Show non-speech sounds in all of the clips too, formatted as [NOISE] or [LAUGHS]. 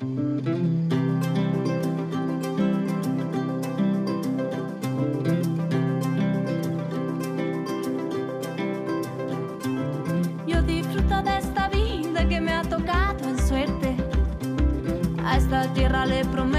Yo disfruto de esta vida que me ha tocado en suerte. A esta tierra le prometo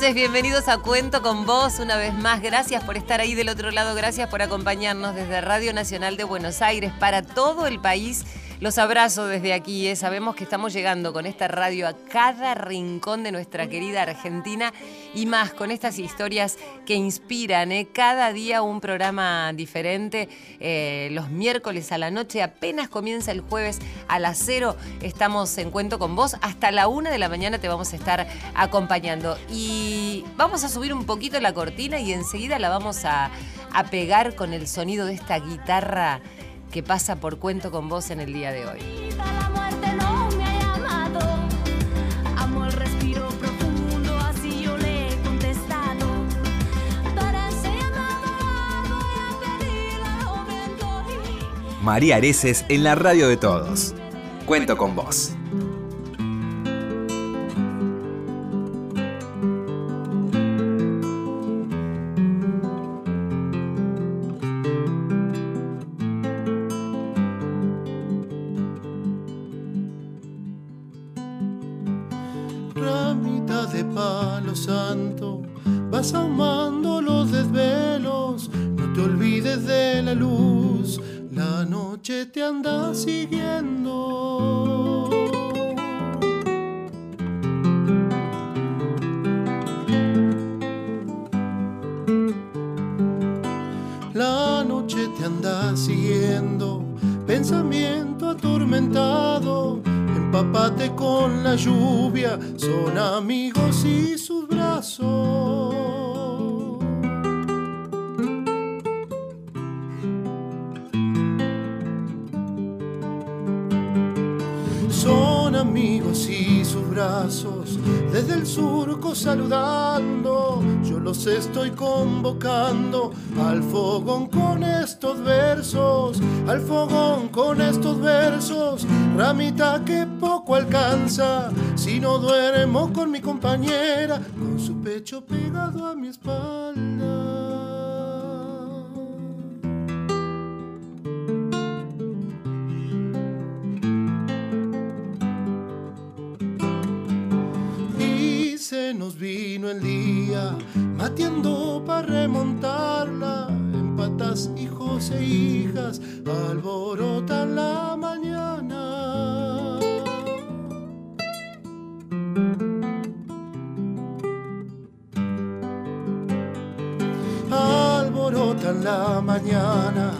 noches, bienvenidos a Cuento con Vos una vez más. Gracias por estar ahí del otro lado, gracias por acompañarnos desde Radio Nacional de Buenos Aires para todo el país. Los abrazo desde aquí, ¿eh? sabemos que estamos llegando con esta radio a cada rincón de nuestra querida Argentina y más con estas historias que inspiran, ¿eh? cada día un programa diferente. Eh, los miércoles a la noche, apenas comienza el jueves a las cero, estamos en Cuento con Vos. Hasta la una de la mañana te vamos a estar acompañando. Y vamos a subir un poquito la cortina y enseguida la vamos a, a pegar con el sonido de esta guitarra que pasa por Cuento con Vos en el día de hoy. María Areces en la radio de todos. Cuento con vos. Convocando al fogón con estos versos, al fogón con estos versos, ramita que poco alcanza, si no duermo con mi compañera, con su pecho se nos vino el día, mateando para remontarla. En patas, hijos e hijas, alborotan la mañana. Alborotan la mañana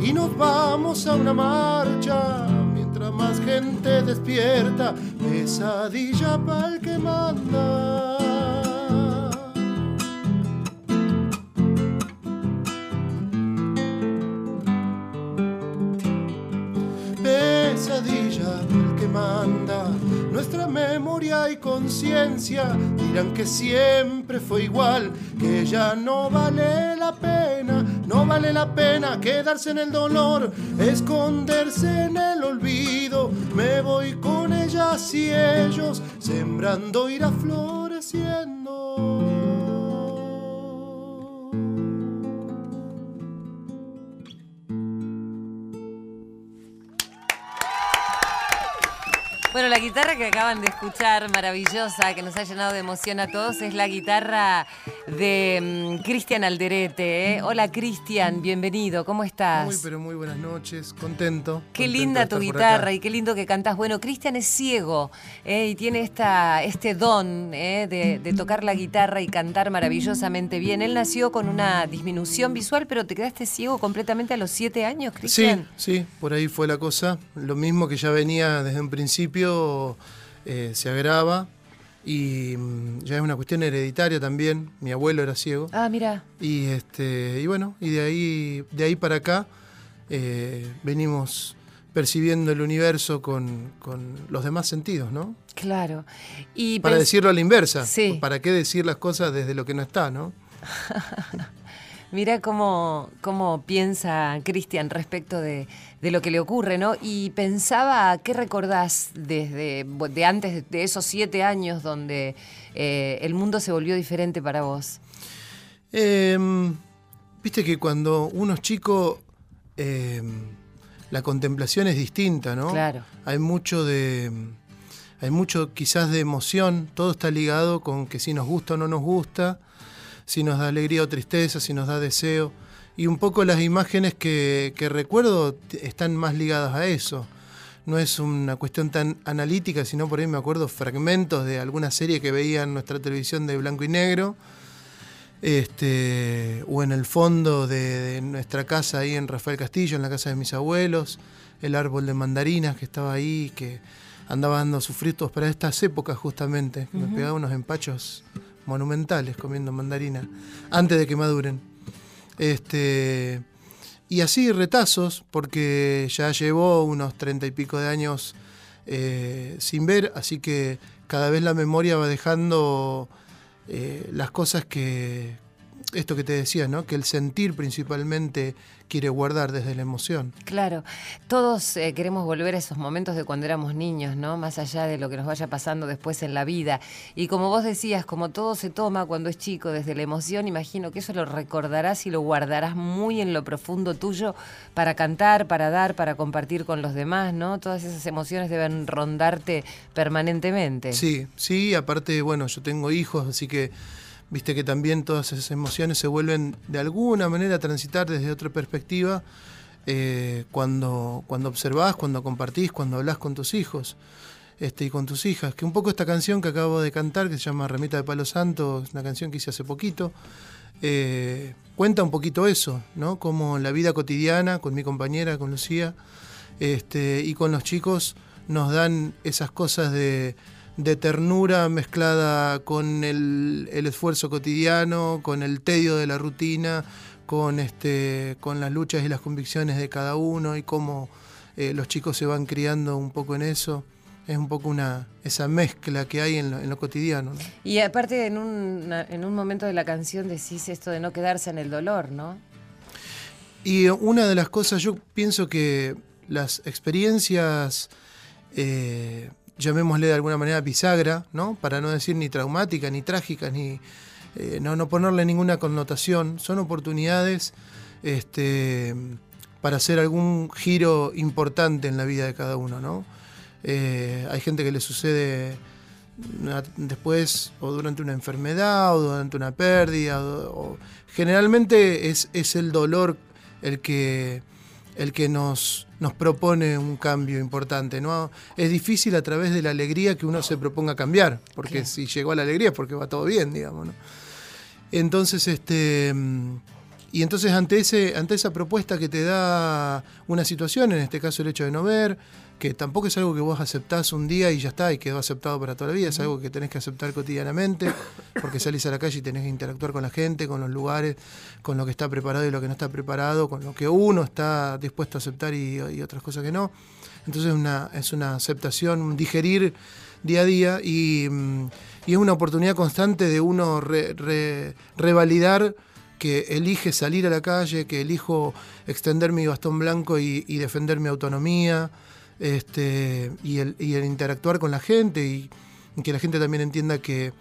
y nos vamos a una marcha. Mientras más gente despierta, pesadilla para el que manda. Conciencia dirán que siempre fue igual, que ya no vale la pena, no vale la pena quedarse en el dolor, esconderse en el olvido. Me voy con ellas y ellos, sembrando irá floreciendo. Bueno, la guitarra que acaban de escuchar, maravillosa, que nos ha llenado de emoción a todos, es la guitarra de mm, Cristian Alderete. ¿eh? Hola Cristian, bienvenido, ¿cómo estás? Muy, pero muy buenas noches, contento. Qué contento linda tu guitarra y qué lindo que cantas. Bueno, Cristian es ciego ¿eh? y tiene esta, este don ¿eh? de, de tocar la guitarra y cantar maravillosamente bien. Él nació con una disminución visual, pero te quedaste ciego completamente a los siete años, Sí, Cristian. sí, por ahí fue la cosa. Lo mismo que ya venía desde un principio, eh, se agrava y mm, ya es una cuestión hereditaria también. Mi abuelo era ciego. Ah, mira. Y este y bueno, y de ahí, de ahí para acá eh, venimos percibiendo el universo con, con los demás sentidos, ¿no? Claro. Y Para decirlo a la inversa. Sí. ¿Para qué decir las cosas desde lo que no está, no? [LAUGHS] Mira cómo, cómo piensa Cristian respecto de, de lo que le ocurre, ¿no? Y pensaba, ¿qué recordás desde de antes de esos siete años donde eh, el mundo se volvió diferente para vos? Em, Viste que cuando uno es chico, em, la contemplación es distinta, ¿no? Claro. Hay mucho de. Hay mucho quizás de emoción, todo está ligado con que si nos gusta o no nos gusta, si nos da alegría o tristeza, si nos da deseo. Y un poco las imágenes que, que recuerdo están más ligadas a eso. No es una cuestión tan analítica, sino por ahí me acuerdo fragmentos de alguna serie que veía en nuestra televisión de blanco y negro este, o en el fondo de, de nuestra casa ahí en Rafael Castillo, en la casa de mis abuelos, el árbol de mandarinas que estaba ahí, que andaba dando sus frutos para estas épocas justamente, que me pegaba unos empachos monumentales comiendo mandarina, antes de que maduren. Este, y así retazos, porque ya llevó unos treinta y pico de años eh, sin ver, así que cada vez la memoria va dejando eh, las cosas que, esto que te decía, ¿no? que el sentir principalmente quiere guardar desde la emoción. Claro, todos eh, queremos volver a esos momentos de cuando éramos niños, ¿no? Más allá de lo que nos vaya pasando después en la vida. Y como vos decías, como todo se toma cuando es chico, desde la emoción, imagino que eso lo recordarás y lo guardarás muy en lo profundo tuyo para cantar, para dar, para compartir con los demás, ¿no? Todas esas emociones deben rondarte permanentemente. Sí, sí, aparte, bueno, yo tengo hijos, así que viste que también todas esas emociones se vuelven de alguna manera a transitar desde otra perspectiva eh, cuando, cuando observás, cuando compartís, cuando hablas con tus hijos este, y con tus hijas. Que un poco esta canción que acabo de cantar, que se llama Remita de Palo Santo, es una canción que hice hace poquito, eh, cuenta un poquito eso, ¿no? Como la vida cotidiana, con mi compañera, con Lucía, este, y con los chicos nos dan esas cosas de, de ternura mezclada con el, el esfuerzo cotidiano, con el tedio de la rutina, con, este, con las luchas y las convicciones de cada uno y cómo eh, los chicos se van criando un poco en eso. Es un poco una, esa mezcla que hay en lo, en lo cotidiano. ¿no? Y aparte, en un, en un momento de la canción decís esto de no quedarse en el dolor, ¿no? Y una de las cosas, yo pienso que las experiencias, eh, llamémosle de alguna manera bisagra, ¿no? Para no decir ni traumáticas, ni trágicas, ni eh, no, no ponerle ninguna connotación, son oportunidades este, para hacer algún giro importante en la vida de cada uno, ¿no? Eh, hay gente que le sucede después o durante una enfermedad o durante una pérdida. o- generalmente es, es el dolor el que, el que nos, nos propone un cambio importante. ¿no? Es difícil a través de la alegría que uno se proponga cambiar, porque Claro. si llegó a la alegría es porque va todo bien, digamos. ¿no? Entonces, este. mm, Y entonces ante, ese, ante esa propuesta que te da una situación, en este caso el hecho de no ver, que tampoco es algo que vos aceptás un día y ya está, y quedó aceptado para toda la vida, es algo que tenés que aceptar cotidianamente, porque salís a la calle y tenés que interactuar con la gente, con los lugares, con lo que está preparado y lo que no está preparado, con lo que uno está dispuesto a aceptar y, y otras cosas que no. Entonces una, es una aceptación, un digerir día a día y, mm, y es una oportunidad constante de uno re- re- revalidar que elige salir a la calle, que elijo extender mi bastón blanco y, y defender mi autonomía, este, y, el, y el interactuar con la gente y, y que la gente también entienda que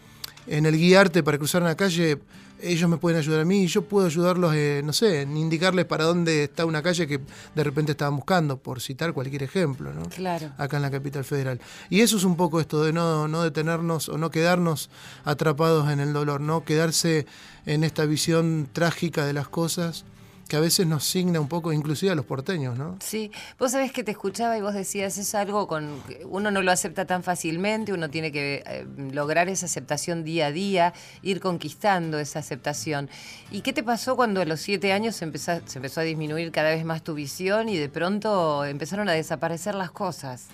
en el guiarte para cruzar una calle, ellos me pueden ayudar a mí y yo puedo ayudarlos, eh, no sé, en indicarles para dónde está una calle que de repente estaban buscando, por citar cualquier ejemplo, ¿no? Claro. Acá en la capital federal. Y eso es un poco esto de no, no detenernos o no quedarnos atrapados en el dolor, ¿no? Quedarse en esta visión trágica de las cosas que a veces nos signa un poco, inclusive a los porteños, ¿no? Sí, vos sabés que te escuchaba y vos decías, es algo con uno no lo acepta tan fácilmente, uno tiene que eh, lograr esa aceptación día a día, ir conquistando esa aceptación. ¿Y qué te pasó cuando a los siete años se empezó, se empezó a disminuir cada vez más tu visión y de pronto empezaron a desaparecer las cosas?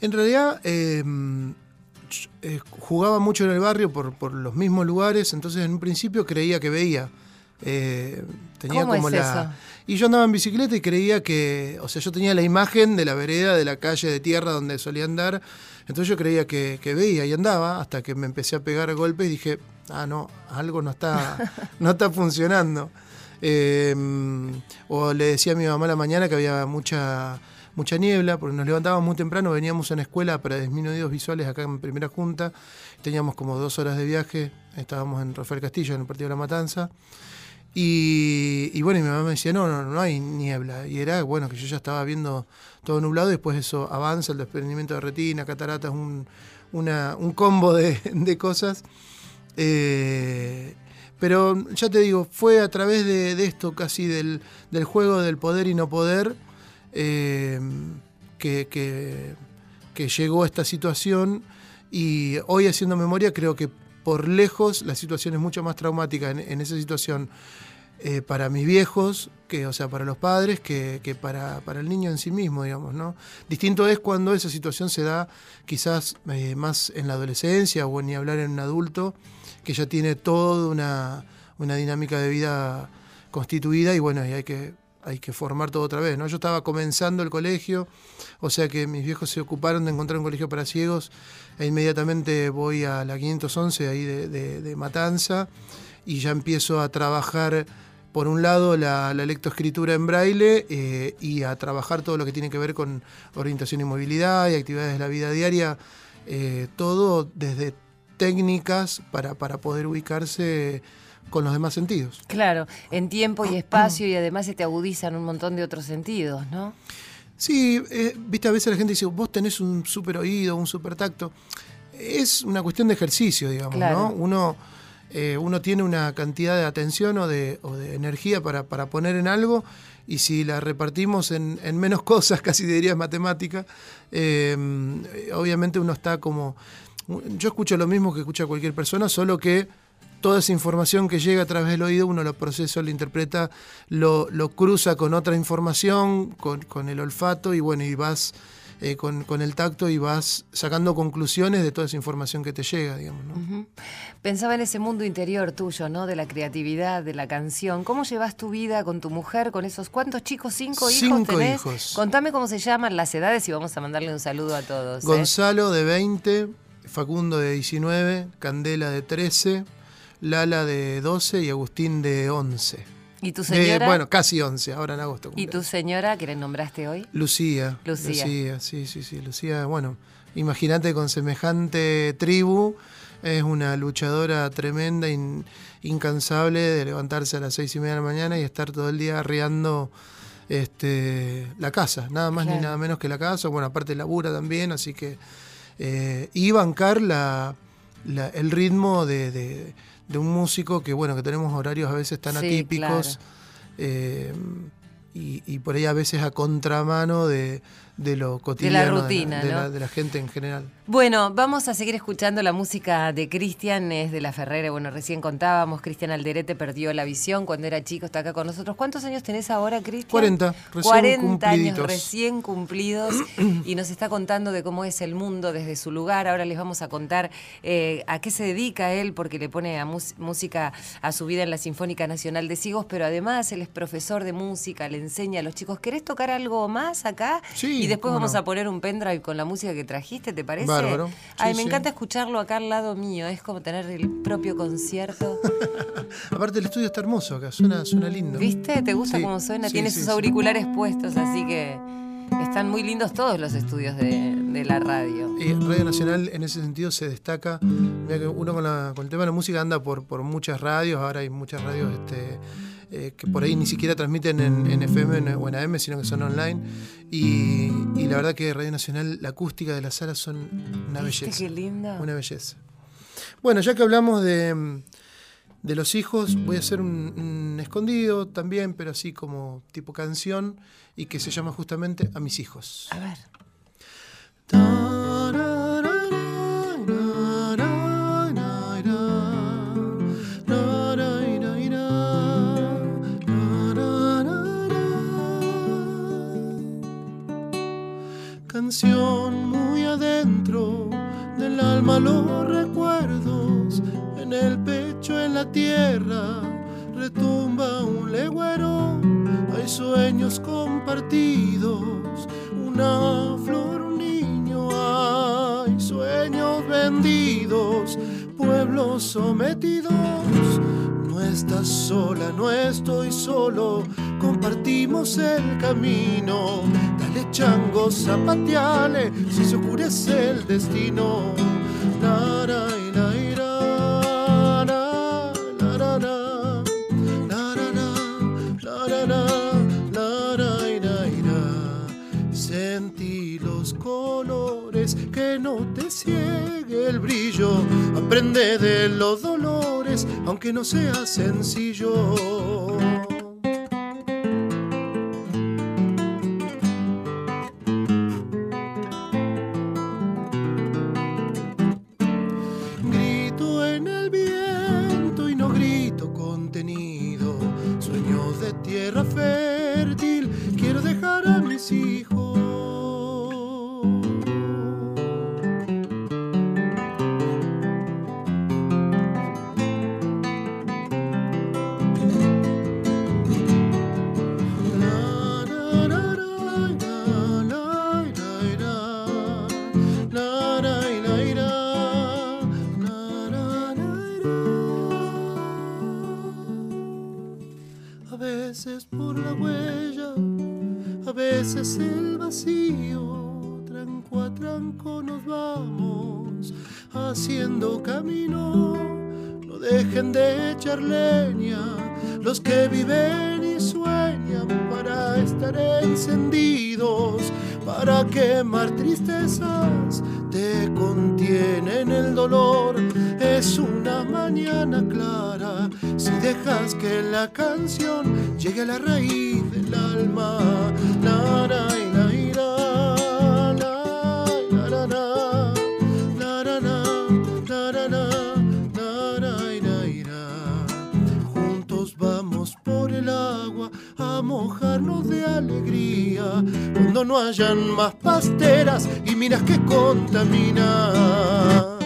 En realidad... Em, eh, jugaba mucho en el barrio por, por los mismos lugares, entonces en un principio creía que veía. Eh, tenía ¿Cómo como es la. eso? Y yo andaba en bicicleta y creía que. O sea, yo tenía la imagen de la vereda, de la calle de tierra donde solía andar. Entonces yo creía que, que veía y andaba hasta que me empecé a pegar golpes y dije, ah, no, algo no está, [LAUGHS] no está funcionando. Eh, o le decía a mi mamá a la mañana que había mucha, mucha niebla, porque nos levantábamos muy temprano, veníamos en escuela para disminuidos visuales acá en primera junta, teníamos como dos horas de viaje, estábamos en Rafael Castillo, en el partido de la Matanza. Y, bueno, y mi mamá me decía, no, no, no hay niebla. Y era, bueno, que yo ya estaba viendo todo nublado y después eso avanza, el desprendimiento de retina, cataratas, un, un combo de, [LAUGHS] de cosas. Eh, pero ya te digo, fue a través de, de esto casi del, del juego del poder y no poder eh, que, que- que llegó a esta situación y hoy haciendo memoria creo que por lejos la situación es mucho más traumática en, en esa situación eh, para mis viejos, que, o sea, para los padres, que, que para, para el niño en sí mismo, digamos, ¿no? Distinto es cuando esa situación se da quizás eh, más en la adolescencia o ni hablar en un adulto, que ya tiene toda una, una dinámica de vida constituida y bueno, y hay que, hay que formar todo otra vez, ¿no? Yo estaba comenzando el colegio, o sea que mis viejos se ocuparon de encontrar un colegio para ciegos e inmediatamente voy a la 511 ahí de, Matanza y ya empiezo a trabajar, por un lado, la, la lectoescritura en braille eh, y a trabajar todo lo que tiene que ver con orientación y movilidad y actividades de la vida diaria, eh, todo desde técnicas para, para poder ubicarse con los demás sentidos. Claro, en tiempo y espacio y además se te agudizan un montón de otros sentidos, ¿no? Sí, eh, viste, a veces la gente dice, vos tenés un super oído, un super tacto. Es una cuestión de ejercicio, digamos, Claro. ¿no? Uno, eh, uno tiene una cantidad de atención o de, o de energía para, para poner en algo y si la repartimos en, en menos [LAUGHS] cosas, casi diría matemática, eh, obviamente uno está como... Yo escucho lo mismo que escucha cualquier persona, solo que toda esa información que llega a través del oído, uno lo procesa, lo interpreta, lo, lo cruza con otra información, con, con el olfato, y bueno, y vas eh, con, con el tacto y vas sacando conclusiones de toda esa información que te llega, digamos. Pensaba en ese mundo interior tuyo, ¿no? De la creatividad, de la canción. ¿Cómo llevas tu vida con tu mujer, con esos cuántos chicos? ¿Cinco hijos Cinco tenés? hijos. Contame cómo se llaman las edades y vamos a mandarle un saludo a todos. ¿eh? Gonzalo de 20, Facundo de 19, Candela de 13, Lala de 12 y Agustín de 11. ¿Y tu De- señora? bueno, casi 11, ahora en agosto. ¿Y tu señora que le nombraste hoy? Lucía. Lucía. Lucía, sí, sí, sí. Lucía, bueno, imagínate con semejante tribu, es una luchadora tremenda, in- incansable de levantarse a las seis y media de la mañana y estar todo el día arriando este, la casa, nada más Claro. ni nada menos que la casa. Bueno, aparte labura también, así que. eh, y bancar la, la- el ritmo de, de- de un músico que, bueno, que tenemos horarios a veces tan Sí, atípicos. claro. eh, y, y por ahí a veces a contramano de, de lo cotidiano rutina, de, ¿no? la, de la gente en general. Bueno, vamos a seguir escuchando la música de Cristian, es de la Ferrera. Bueno, recién contábamos, Cristian Alderete perdió la visión cuando era chico, está acá con nosotros. ¿Cuántos años tenés ahora, Cristian? 40, recién 40 años recién cumplidos y nos está contando de cómo es el mundo desde su lugar. Ahora les vamos a contar eh, a qué se dedica él, porque le pone a música a su vida en la Sinfónica Nacional de Sigos, pero además él es profesor de música, le enseña a los chicos. ¿Querés tocar algo más acá? Sí, y después vamos no. a poner un pendrive con la música que trajiste, ¿te parece? Bárbaro. Ay, me sí. encanta escucharlo acá al lado mío, es como tener el propio concierto. [LAUGHS] Aparte el estudio está hermoso acá, suena, suena lindo. ¿Viste? ¿Te gusta Sí, cómo suena? Tiene sus auriculares puestos, así que están muy lindos todos los estudios de, de la radio. Y Radio Nacional en ese sentido se destaca Mira que uno con, la- con el tema de la música anda por, por muchas radios, ahora hay muchas radios este, eh, que por ahí ni siquiera transmiten en, en FM o en AM, sino que son online. Y, y la verdad que Radio Nacional, la acústica de las salas son una ¿Viste belleza. qué lindo? Una belleza. Bueno, ya que hablamos de, de los hijos, voy a hacer un, un escondido también, pero así como tipo canción, y que se llama justamente A mis hijos. A ver. Muy adentro del alma los recuerdos, en el pecho, en la tierra, retumba un legüero, hay sueños compartidos, una flor, un niño, hay sueños vendidos, pueblos sometidos. No estás sola, no estoy solo, compartimos el camino. Dale chango, zapateale, si se oscurece el destino. Sentí los colores, que no te ciegue el brillo. Aprende de los dolores, aunque no sea sencillo. El vacío, tranco a tranco nos vamos haciendo camino. No dejen de echar leña los que viven y sueñan para estar encendidos, para quemar tristezas, te contienen el dolor. Es una mañana clara si dejas que la canción llegue a la raíz del alma. No hayan más pasteras y miras que contamina.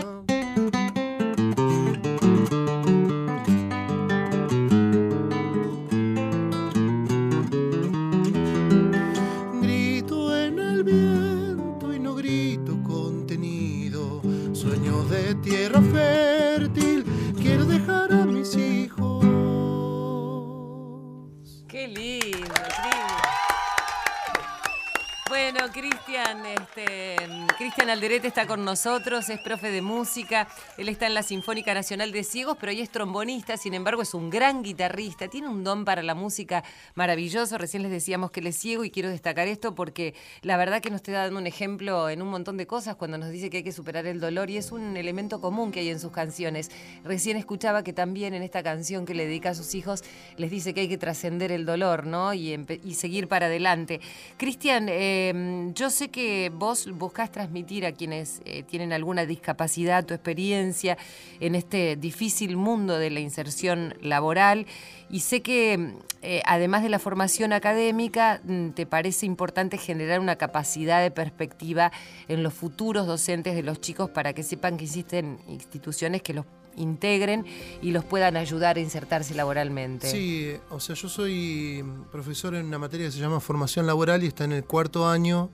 Este, Cristian Alderete está con nosotros, es profe de música, él está en la Sinfónica Nacional de Ciegos, pero hoy es trombonista, sin embargo es un gran guitarrista, tiene un don para la música maravilloso, recién les decíamos que él es ciego y quiero destacar esto porque la verdad que nos está dando un ejemplo en un montón de cosas cuando nos dice que hay que superar el dolor y es un elemento común que hay en sus canciones. Recién escuchaba que también en esta canción que le dedica a sus hijos les dice que hay que trascender el dolor, ¿no? Y, seguir para adelante. Cristian, eh, yo sé que vos buscás transmitir a quienes eh, tienen alguna discapacidad tu experiencia en este difícil mundo de la inserción laboral y sé que eh, además de la formación académica, mm, te parece importante generar una capacidad de perspectiva en los futuros docentes de los chicos para que sepan que existen instituciones que los integren y los puedan ayudar a insertarse laboralmente. Sí, o sea, yo soy profesor en una materia que se llama formación laboral y está en el cuarto año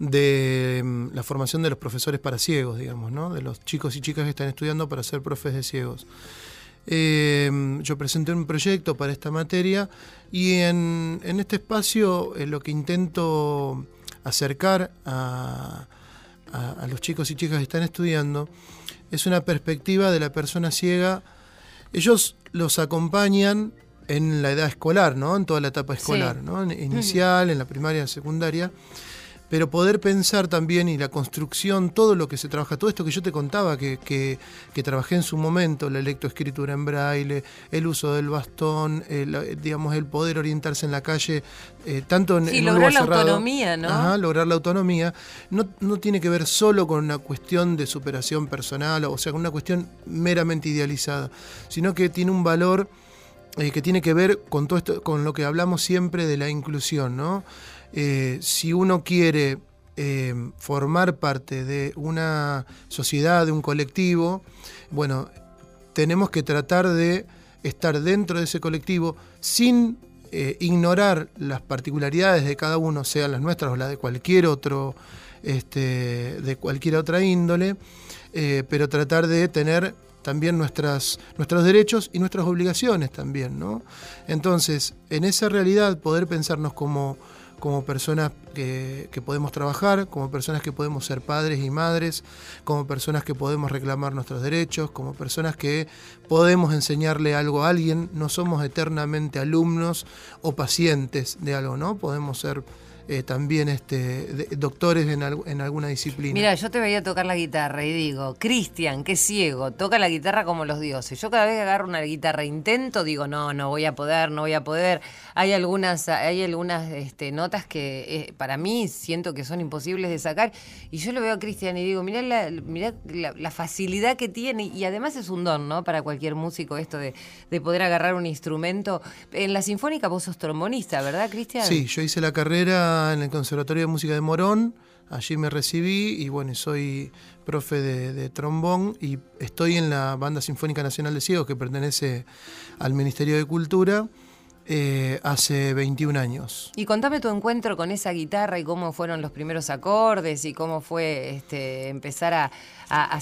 de mm, la formación de los profesores para ciegos, digamos, ¿no? De los chicos y chicas que están estudiando para ser profes de ciegos. Eh, yo presenté un proyecto para esta materia y en, en este espacio eh, lo que intento acercar a, a, los chicos y chicas que están estudiando, es una perspectiva de la persona ciega. Ellos los acompañan en la edad escolar, ¿no? En toda la etapa escolar, ¿no? inicial, en la primaria, secundaria pero poder pensar también y la construcción, todo lo que se trabaja, todo esto que yo te contaba, que, que, trabajé en su momento, la lectoescritura en braille, el uso del bastón, digamos, el poder orientarse en la calle, eh, tanto en, sí, lograr la autonomía, ¿no? lograr la autonomía, no, no tiene que ver solo con una cuestión de superación personal, o sea, con una cuestión meramente idealizada, sino que tiene un valor eh, que tiene que ver con todo esto, con lo que hablamos siempre de la inclusión, ¿no? Eh, si uno quiere eh, formar parte de una sociedad, de un colectivo, bueno, tenemos que tratar de estar dentro de ese colectivo sin eh, ignorar las particularidades de cada uno, sean las nuestras o las de cualquier otro, este, de cualquier otra índole, pero tratar de tener también nuestras, nuestros derechos y nuestras obligaciones también, ¿no? Entonces, en esa realidad poder pensarnos como como personas que, podemos trabajar, como personas que podemos ser padres y madres, como personas que podemos reclamar nuestros derechos, como personas que podemos enseñarle algo a alguien, no somos eternamente alumnos o pacientes de algo, ¿no? Podemos ser eh, también este, doctores en, en, alguna disciplina. Mira, yo te veía tocar la guitarra y digo, Cristian, qué ciego, toca la guitarra como los dioses. Yo cada vez que agarro una guitarra intento, digo, no, no voy a poder, no voy a poder. Hay algunas, hay algunas este, notas que eh, para mí siento que son imposibles de sacar. Y yo lo veo a Cristian y digo, mirá, la, la, facilidad que tiene. Y además es un don, ¿no? Para cualquier músico esto de, de poder agarrar un instrumento. En la Sinfónica vos sos trombonista, ¿verdad, Cristian? Sí, yo hice la carrera en el Conservatorio de Música de Morón, allí me recibí y bueno, soy profe de, trombón y estoy en la Banda Sinfónica Nacional de Ciegos que pertenece al Ministerio de Cultura. Eh, hace 21 años. Y contame tu encuentro con esa guitarra y cómo fueron los primeros acordes y cómo fue este, empezar a,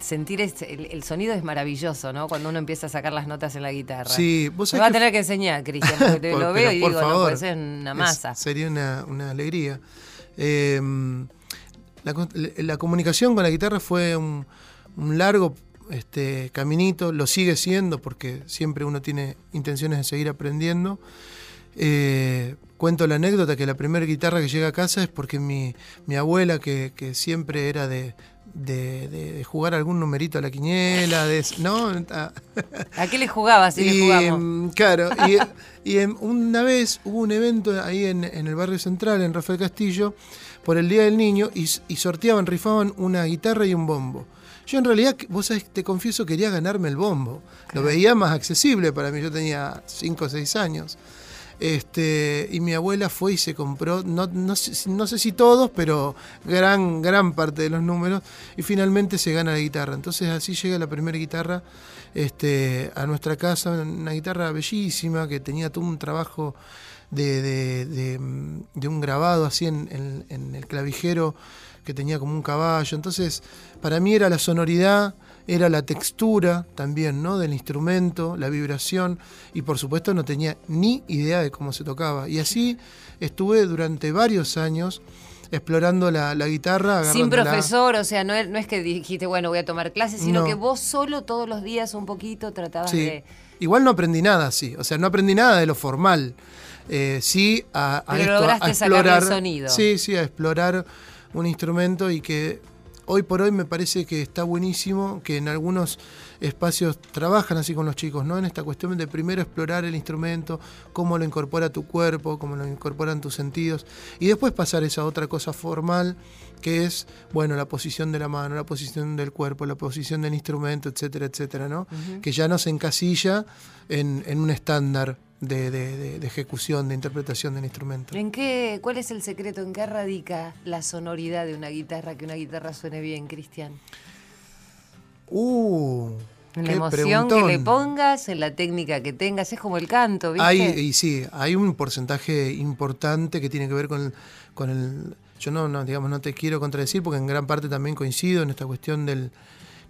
sentir el, sonido es maravilloso, ¿no? Cuando uno empieza a sacar las notas en la guitarra. Sí, vos Me va a tener que enseñar, Cristian, porque te [LAUGHS] lo veo y digo, no puede ser una masa. sería una, alegría. Em, la, comunicación con la guitarra fue un, un largo este caminito, lo sigue siendo porque siempre uno tiene intenciones de seguir aprendiendo. Eh, cuento la anécdota que la primera guitarra que llega a casa es porque mi, abuela, que, siempre era de, jugar algún numerito a la quiniela, de, ¿no? [LAUGHS] ¿A qué le jugabas si le jugamos? Mm, claro, y, una vez hubo un evento ahí en, el barrio central, en Rafael Castillo, por el Día del Niño, y, y sorteaban, rifaban una guitarra y un bombo. Yo en realidad, vos sabés, te confieso, quería ganarme el bombo. Lo veía más accesible para mí, yo tenía 5 o 6 años. Este, y mi abuela fue y se compró, no, no, sé, si todos, pero gran, gran parte de los números, y finalmente se gana la guitarra. Entonces así llega la primera guitarra este, a nuestra casa, una guitarra bellísima que tenía todo un trabajo de, un grabado así en, en el clavijero que tenía como un caballo. Entonces, para mí era la sonoridad, era la textura también, ¿no? Del instrumento, la vibración, y por supuesto no tenía ni idea de cómo se tocaba. Y así estuve durante varios años explorando la, guitarra. Sin profesor, o sea, no es, no es, que dijiste, bueno, voy a tomar clases, sino que vos solo todos los días un poquito tratabas de... Igual no aprendí nada así, o sea, no aprendí nada de lo formal. Eh, sí a, a, esto, a explorar el sonido. Sí, sí, a explorar un instrumento y que hoy por hoy me parece que está buenísimo que en algunos espacios trabajan así con los chicos, ¿no? En esta cuestión de primero explorar el instrumento, cómo lo incorpora tu cuerpo, cómo lo incorporan tus sentidos, y después pasar esa otra cosa formal que es, bueno, la posición de la mano, la posición del cuerpo, la posición del instrumento, etcétera, etcétera, ¿no? Que ya no se encasilla en, en un estándar de, ejecución, de interpretación del instrumento. ¿En qué, ¿Cuál es el secreto? ¿En qué radica la sonoridad de una guitarra, que una guitarra suene bien, Cristian? Uh, en la emoción que le pongas, en la técnica que tengas, es como el canto, ¿viste? Hay, y sí, hay un porcentaje importante que tiene que ver con con el yo no, no, digamos, no te quiero contradecir porque en gran parte también coincido en esta cuestión del,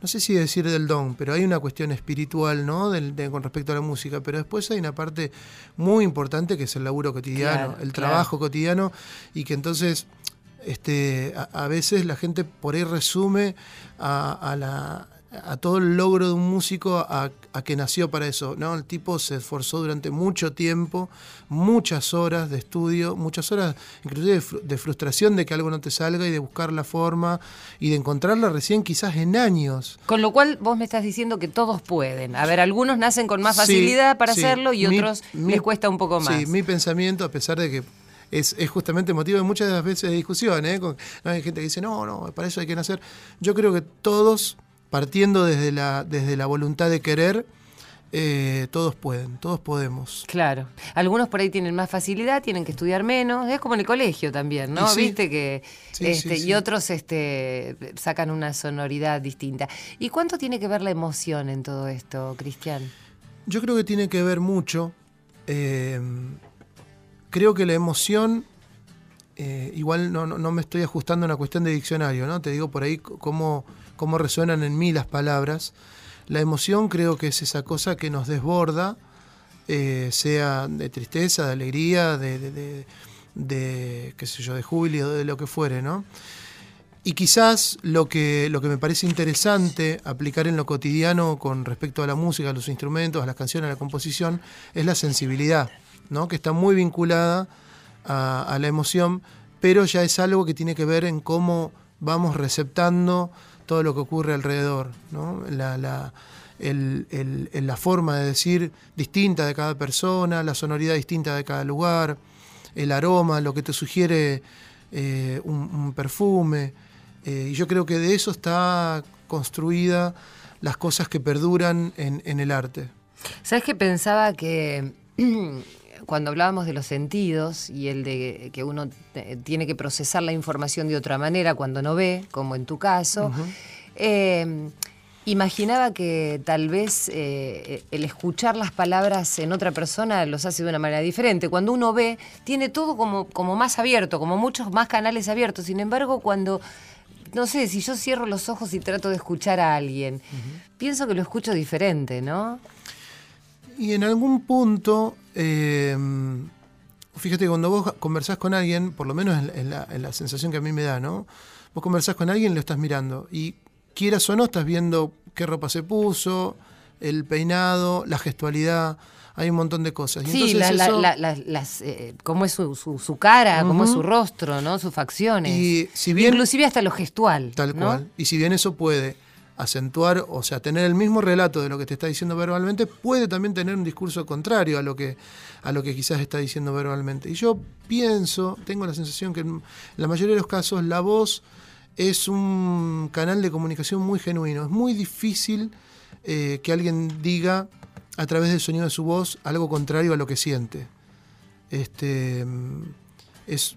no sé si decir del don, pero hay una cuestión espiritual, ¿no? con respecto a la música, pero después hay una parte muy importante que es el laburo cotidiano, el trabajo cotidiano, y que entonces este, a, a veces la gente por ahí resume a, a la, a todo el logro de un músico a, a, que nació para eso. ¿no? El tipo se esforzó durante mucho tiempo, muchas horas de estudio, muchas horas inclusive de, de, frustración de que algo no te salga y de buscar la forma y de encontrarla recién quizás en años. Con lo cual vos me estás diciendo que todos pueden. A ver, algunos nacen con más facilidad sí, para sí. hacerlo y mi, otros mi, les cuesta un poco más. Sí, mi pensamiento, a pesar de que es, es, justamente motivo de muchas veces de discusión. ¿eh? Con, hay gente que dice, no, no, para eso hay que nacer. Yo creo que todos partiendo desde la, desde la voluntad de querer, eh, todos pueden, todos podemos. Claro. Algunos por ahí tienen más facilidad, tienen que estudiar menos. Es como en el colegio también, ¿no? Sí, Viste que. Sí, este, sí, y otros este, sacan una sonoridad distinta. ¿Y cuánto tiene que ver la emoción en todo esto, Cristian? Yo creo que tiene que ver mucho. Eh, creo que la emoción. Eh, igual no, no, no, me estoy ajustando a una cuestión de diccionario, ¿no? Te digo por ahí cómo cómo resuenan en mí las palabras. La emoción creo que es esa cosa que nos desborda, eh, sea de tristeza, de alegría, de, de, de, de, qué sé yo, de júbilo, de lo que fuere, ¿no? Y quizás lo que, lo que me parece interesante aplicar en lo cotidiano con respecto a la música, a los instrumentos, a las canciones, a la composición, es la sensibilidad, ¿no? que está muy vinculada a, la emoción, pero ya es algo que tiene que ver en cómo vamos receptando todo lo que ocurre alrededor, ¿no? la, la, el, la forma de decir distinta de cada persona, la sonoridad distinta de cada lugar, el aroma, lo que te sugiere eh, un, un, perfume. Eh, y yo creo que de eso está construida las cosas que perduran en, en el arte. ¿Sabes que pensaba que cuando hablábamos de los sentidos y el de que uno tiene que procesar la información de otra manera cuando no ve, como en tu caso, uh -huh. eh, imaginaba que tal vez eh, el escuchar las palabras en otra persona los hace de una manera diferente. Cuando uno ve, tiene todo como, como más abierto, como muchos más canales abiertos. Sin embargo, cuando no sé, si yo cierro los ojos y trato de escuchar a alguien, uh -huh. pienso que lo escucho diferente, ¿no? Y en algún punto, eh, fíjate, cuando vos conversás con alguien, por lo menos en la, en la, sensación que a mí me da, ¿no? Vos conversás con alguien y lo estás mirando. Y quieras o no, estás viendo qué ropa se puso, el peinado, la gestualidad. Hay un montón de cosas. Y sí, la, eso... la, las, eh, cómo es su, su, su cara, uh -huh. cómo es su rostro, ¿no? sus facciones. Y si bien, Inclusive hasta lo gestual. Tal ¿no? cual. Y si bien eso puede acentuar, o sea, tener el mismo relato de lo que te está diciendo verbalmente, puede también tener un discurso contrario a lo que, a lo que quizás está diciendo verbalmente. Y yo pienso, tengo la sensación que en la mayoría de los casos la voz es un canal de comunicación muy genuino. Es muy difícil eh, que alguien diga a través del sonido de su voz algo contrario a lo que siente. Este, es,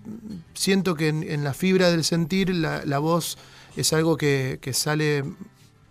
siento que en, en la fibra del sentir la, la voz es algo que, que sale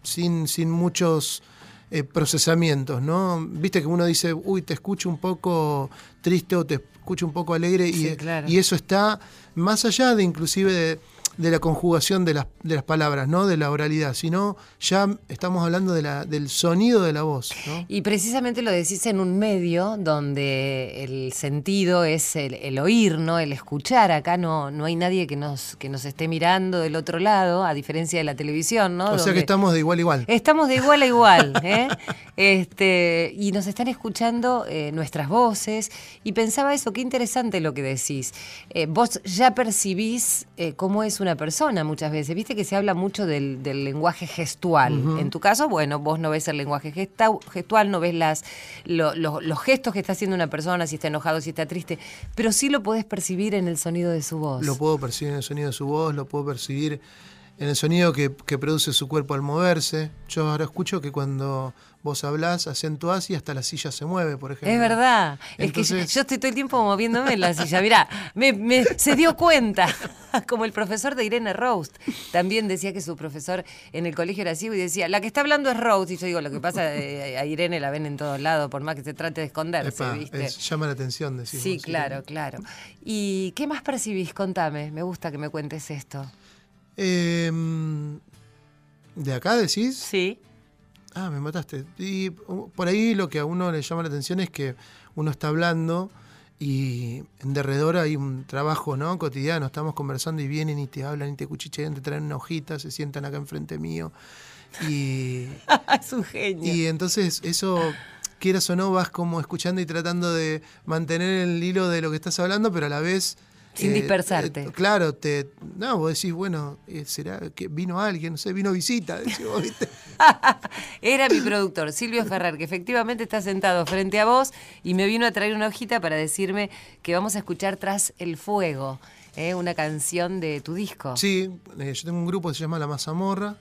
sin, sin muchos eh, procesamientos, ¿no? Viste que uno dice, uy, te escucho un poco triste o te escucho un poco alegre sí, y, claro. y, eso está más allá de inclusive de, de la conjugación de las, de las, palabras, no de la oralidad, sino ya estamos hablando de la, del sonido de la voz. ¿no? Y precisamente lo decís en un medio donde el sentido es el, el, oír, ¿no? el escuchar. Acá no, no hay nadie que nos, que nos esté mirando del otro lado, a diferencia de la televisión. ¿no? O donde sea que estamos de igual a igual. Estamos de igual a igual. ¿eh? este, y nos están escuchando eh, nuestras voces. Y pensaba eso, qué interesante lo que decís. Eh, vos ya percibís eh, cómo es una persona muchas veces. Viste que se habla mucho del, del lenguaje gestual. Uh -huh. En tu caso, bueno, vos no ves el lenguaje gestual, no ves las, lo, lo, los gestos que está haciendo una persona, si está enojado, si está triste, pero sí lo podés percibir en el sonido de su voz. Lo puedo percibir en el sonido de su voz, lo puedo percibir en el sonido que, que produce su cuerpo al moverse. Yo ahora escucho que cuando vos hablás, acentuás y hasta la silla se mueve, por ejemplo. Es verdad. Entonces... Es que yo, estoy todo el tiempo moviéndome en la silla. Mirá, me, me, se dio cuenta. [LAUGHS] Como el profesor de Irene Roast. También decía que su profesor en el colegio era ciego y decía, la que está hablando es Roast. Y yo digo, lo que pasa, eh, a Irene la ven en todos lados, por más que se trate de esconderse, Epa, ¿viste? Es, llama la atención, decimos. Sí, claro, claro. ¿Y qué más percibís? Contame, me gusta que me cuentes esto. Eh, ¿De acá decís? Sí. Ah, me mataste. Y uh, por ahí lo que a uno le llama la atención es que uno está hablando Y en Derredor hay un trabajo ¿no? cotidiano, estamos conversando y vienen y te hablan y te cuchichean, te traen una hojita, se sientan acá enfrente mío. Y, [LAUGHS] es un genio. y entonces eso, quieras o no, vas como escuchando y tratando de mantener el hilo de lo que estás hablando, pero a la vez... Sin dispersarte. eh, claro, te, no, vos decís, bueno, eh, ¿será que vino alguien? No sé, vino visita, [LAUGHS] decís vos, ¿viste? [LAUGHS] Era mi productor, Silvio Ferrer, que efectivamente está sentado frente a vos y me vino a traer una hojita para decirme que vamos a escuchar Tras el Fuego, ¿eh? una canción de tu disco. Sí, eh, yo tengo un grupo que se llama La Mazamorra.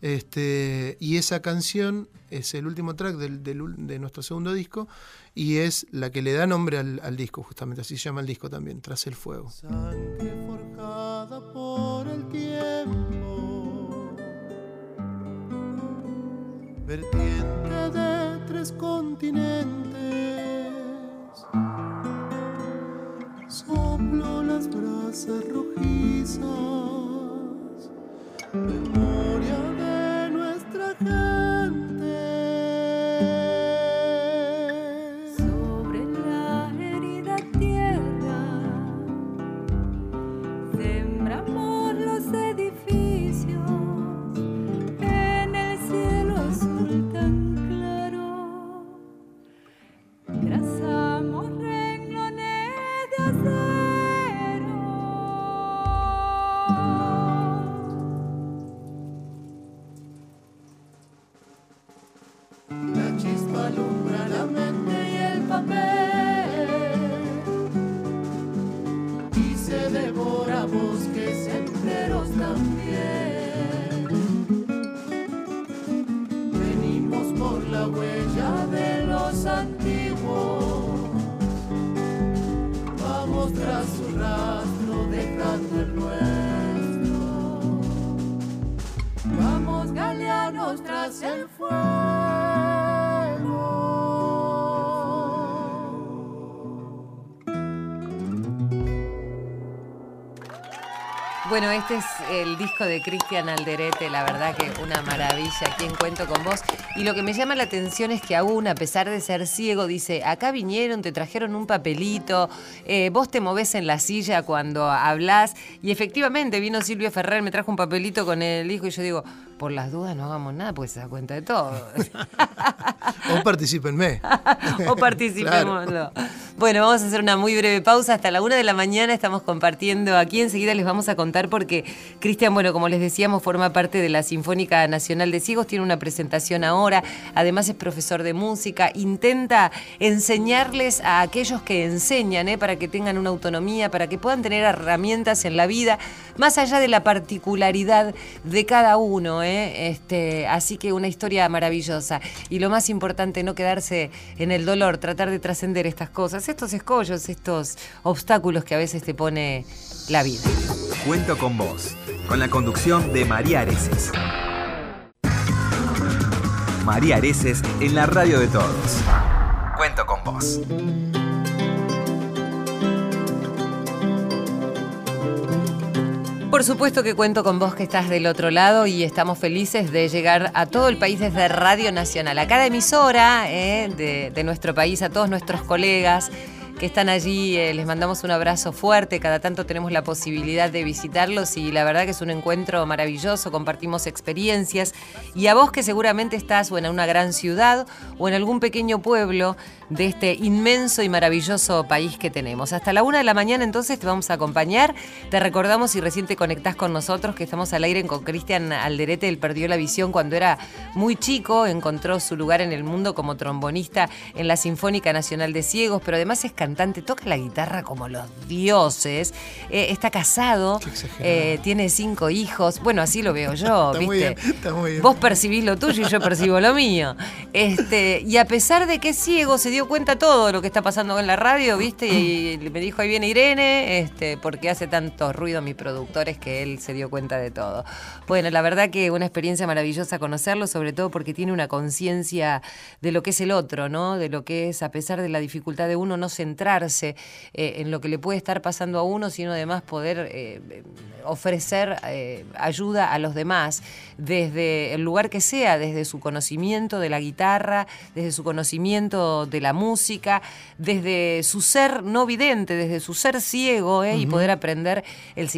Este, y esa canción es el último track del- del de nuestro segundo disco y es la que le da nombre al, al disco, justamente así se llama el disco también, Tras el Fuego. Sangre forjada por el tiempo, vertiente de tres continentes. Soplo las brasas rojizas, memoria de el disco de Cristian Alderete, la verdad que una maravilla, aquí en Cuento con vos. Y lo que me llama la atención es que aún, a pesar de ser ciego, dice, acá vinieron, te trajeron un papelito, eh, vos te movés en la silla cuando hablas. Y efectivamente vino Silvio Ferrer, me trajo un papelito con el disco y yo digo, por las dudas no hagamos nada, pues se da cuenta de todo. [LAUGHS] O particípenme. [LAUGHS] o participémoslo. Bueno, vamos a hacer una muy breve pausa. Hasta la una de la mañana estamos compartiendo aquí. Enseguida les vamos a contar porque Cristian, bueno, como les decíamos, forma parte de la Sinfónica Nacional de Ciegos. Tiene una presentación ahora. Además es profesor de música. Intenta enseñarles a aquellos que enseñan, ¿eh? para que tengan una autonomía, para que puedan tener herramientas en la vida, más allá de la particularidad de cada uno. ¿eh? Este, así que una historia maravillosa. Y lo más importante, no quedarse en el dolor, tratar de trascender estas cosas, estos escollos, estos obstáculos que a veces te pone la vida. Cuento con vos, con la conducción de María Areces. María Areces en la radio de todos. Cuento con vos. Por supuesto que cuento con vos que estás del otro lado y estamos felices de llegar a todo el país desde Radio Nacional, a cada emisora eh, de, nuestro país, a todos nuestros colegas que están allí, eh, les mandamos un abrazo fuerte, cada tanto tenemos la posibilidad de visitarlos y la verdad que es un encuentro maravilloso, compartimos experiencias y a vos que seguramente estás o en una gran ciudad o en algún pequeño pueblo de este inmenso y maravilloso país que tenemos. Hasta la una de la mañana entonces te vamos a acompañar, te recordamos si recién te conectás con nosotros que estamos al aire con Cristian Alderete, él perdió la visión cuando era muy chico, encontró su lugar en el mundo como trombonista en la Sinfónica Nacional de Ciegos, pero además es cantante, toca la guitarra como los dioses, eh, está casado, eh, tiene cinco hijos, bueno, así lo veo yo, Está ¿viste? muy bien, está muy bien. Vos percibís lo tuyo y yo percibo lo mío. Este, y a pesar de que es ciego, se dio cuenta todo lo que está pasando en la radio, ¿viste? Y me dijo, ahí viene Irene, este, porque hace tanto ruido mis productores que él se dio cuenta de todo. Bueno, la verdad que una experiencia maravillosa conocerlo, sobre todo porque tiene una conciencia de lo que es el otro, ¿no? De lo que es, a pesar de la dificultad de uno, no centrarse eh, en lo que le puede estar pasando a uno, sino además poder eh, ofrecer eh, ayuda a los demás desde el lugar que sea, desde su conocimiento de la guitarra, desde su conocimiento de la música, desde su ser no vidente, desde su ser ciego y poder aprender el,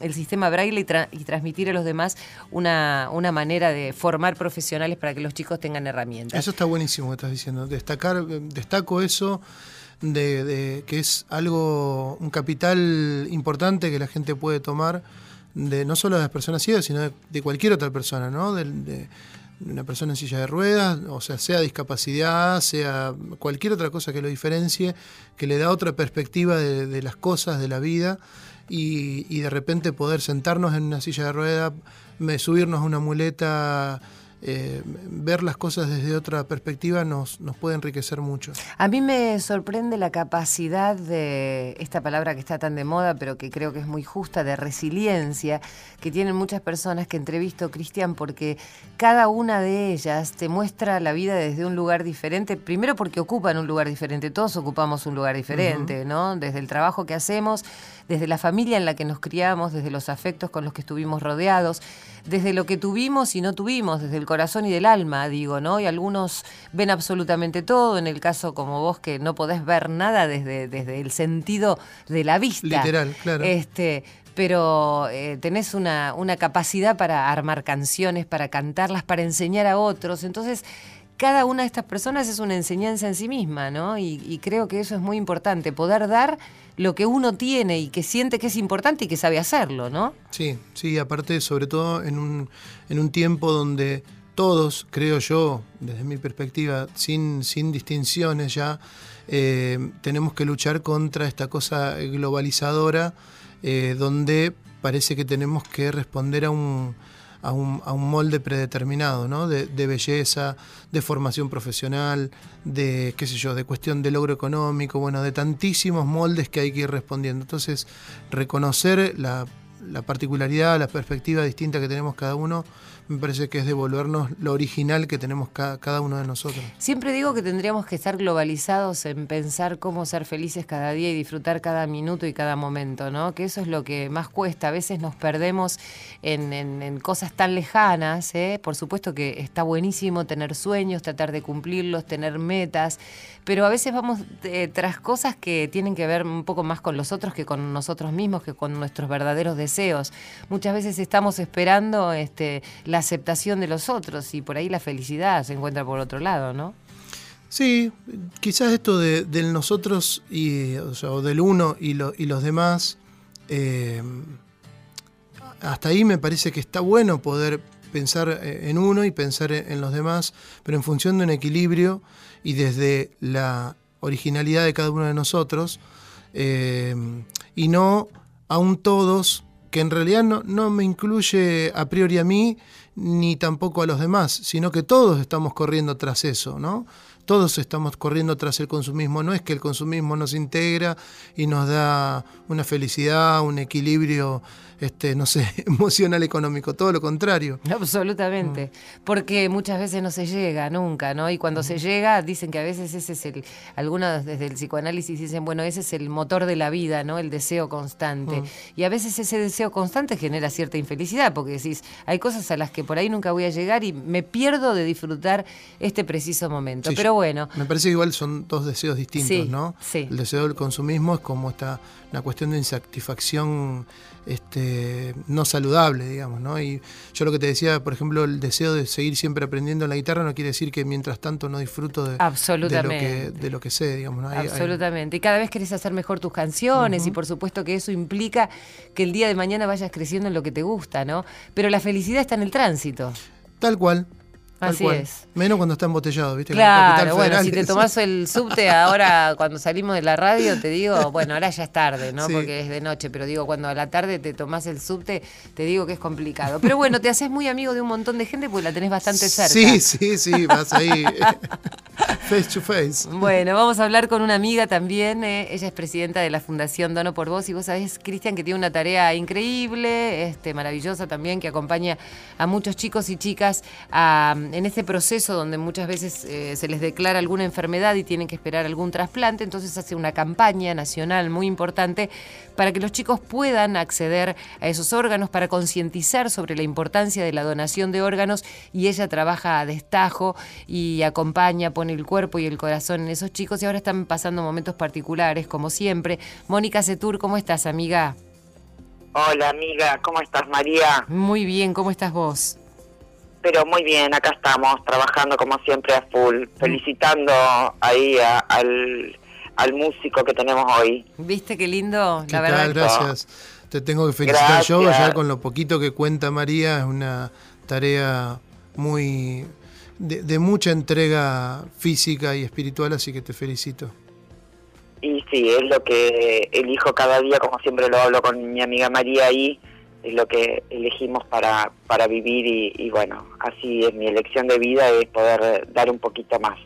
el sistema braille y, y, transmitir a los demás una, una manera de formar profesionales para que los chicos tengan herramientas. Eso está buenísimo que estás diciendo. Destacar, destaco eso de, que es algo, un capital importante que la gente puede tomar de no solo de las personas ciegas, sino de, cualquier otra persona, ¿no? De, una persona en silla de ruedas, o sea, sea discapacidad, sea cualquier otra cosa que lo diferencie, que le da otra perspectiva de, las cosas, de la vida, y, y, de repente poder sentarnos en una silla de ruedas, subirnos a una muleta eh, ver las cosas desde otra perspectiva nos, nos puede enriquecer mucho. A mí me sorprende la capacidad de esta palabra que está tan de moda, pero que creo que es muy justa, de resiliencia, que tienen muchas personas que entrevisto, Cristian, porque cada una de ellas te muestra la vida desde un lugar diferente, primero porque ocupan un lugar diferente, todos ocupamos un lugar diferente, ¿no? Desde el trabajo que hacemos, desde la familia en la que nos criamos, desde los afectos con los que estuvimos rodeados, desde lo que tuvimos y no tuvimos, desde el corazón y del alma, digo, ¿no? Y algunos ven absolutamente todo, en el caso como vos que no podés ver nada desde, desde el sentido de la vista. Literal, claro. Este, pero eh, tenés una, una capacidad para armar canciones, para cantarlas, para enseñar a otros. Entonces, cada una de estas personas es una enseñanza en sí misma, ¿no? Y, creo que eso es muy importante, poder dar lo que uno tiene y que siente que es importante y que sabe hacerlo, ¿no? Sí, sí, aparte, sobre todo en un, en un tiempo donde todos, creo yo, desde mi perspectiva, sin, sin distinciones ya, eh, tenemos que luchar contra esta cosa globalizadora, eh, donde parece que tenemos que responder a un a un, a un molde predeterminado, ¿no? De, belleza, de formación profesional, de, qué sé yo, de cuestión de logro económico, bueno, de tantísimos moldes que hay que ir respondiendo. Entonces, reconocer la, la particularidad, la perspectiva distinta que tenemos cada uno me parece que es devolvernos lo original que tenemos cada, uno de nosotros. Siempre digo que tendríamos que estar globalizados en pensar cómo ser felices cada día y disfrutar cada minuto y cada momento, ¿no? Que eso es lo que más cuesta. A veces nos perdemos en, cosas tan lejanas, ¿eh? Por supuesto que está buenísimo tener sueños, tratar de cumplirlos, tener metas, pero a veces vamos eh, tras cosas que tienen que ver un poco más con los otros que con nosotros mismos, que con nuestros verdaderos deseos. Muchas veces estamos esperando este, la aceptación de los otros y por ahí la felicidad se encuentra por otro lado, ¿no? Sí, quizás esto de, del nosotros y, o, del uno y, y los demás, eh, hasta ahí me parece que está bueno poder pensar eh, en uno y pensar en los demás, pero en función de un equilibrio y desde la originalidad de cada uno de nosotros, eh, y no a un todos que en realidad no, no me incluye a priori a mí ni tampoco a los demás, sino que todos estamos corriendo tras eso, ¿no? Todos estamos corriendo tras el consumismo. No es que el consumismo nos integra y nos da una felicidad, un equilibrio, este, no sé, [LAUGHS] emocional, económico. Todo lo contrario. Absolutamente. Mm. Porque muchas veces no se llega nunca, ¿no? Y cuando se llega, dicen que a veces ese es el. Algunos desde el psicoanálisis dicen, bueno, ese es el motor de la vida, ¿no? El deseo constante. Mm. Y a veces ese deseo constante genera cierta infelicidad, porque decís, hay cosas a las que por ahí nunca voy a llegar y me pierdo de disfrutar este preciso momento. Pero bueno. Me parece que igual son dos deseos distintos, ¿no? Sí. El deseo del consumismo es como esta, una cuestión de insatisfacción este, no saludable, digamos, ¿no? Y yo lo que te decía, por ejemplo, el deseo de seguir siempre aprendiendo en la guitarra no quiere decir que mientras tanto no disfruto de, de, lo, que, de lo que sé, digamos. ¿no? Absolutamente. Y cada vez querés hacer mejor tus canciones y por supuesto que eso implica que el día de mañana vayas creciendo en lo que te gusta, ¿no? Pero la felicidad está en el tránsito. Tal cual, Así es. Menos cuando está embotellado, ¿viste? Claro, bueno, si te tomás el subte [LAUGHS] ahora cuando salimos de la radio, te digo, bueno, ahora ya es tarde, ¿no? Porque es de noche, pero digo, cuando a la tarde te tomás el subte, te digo que es complicado. Pero bueno, te haces muy amigo de un montón de gente porque la tenés bastante cerca. Sí, sí, sí, vas ahí [LAUGHS] face to face. Bueno, vamos a hablar con una amiga también, eh, ella es presidenta de la Fundación Dono por Vos y vos sabés, Cristian, que tiene una tarea increíble, este, maravillosa también, que acompaña a muchos chicos y chicas a en este proceso donde muchas veces eh, se les declara alguna enfermedad y tienen que esperar algún trasplante, entonces hace una campaña nacional muy importante para que los chicos puedan acceder a esos órganos, para concientizar sobre la importancia de la donación de órganos y ella trabaja a destajo y acompaña, pone el cuerpo y el corazón en esos chicos y ahora están pasando momentos particulares, como siempre. Mónica Setur, ¿cómo estás, amiga? Hola amiga, ¿cómo estás María? Muy bien, ¿cómo estás vos? Pero muy bien, acá estamos, trabajando como siempre a full, felicitando ahí al, al músico que tenemos hoy. ¿Viste qué lindo? La verdad. Gracias. Te tengo que felicitar yo, ya con lo poquito que cuenta María, es una tarea muy de, mucha entrega física y espiritual, así que te felicito. Y sí, es lo que elijo cada día, como siempre lo hablo con mi amiga María ahí, es lo que elegimos para, para vivir y, bueno, así es mi elección de vida, es poder dar un poquito más.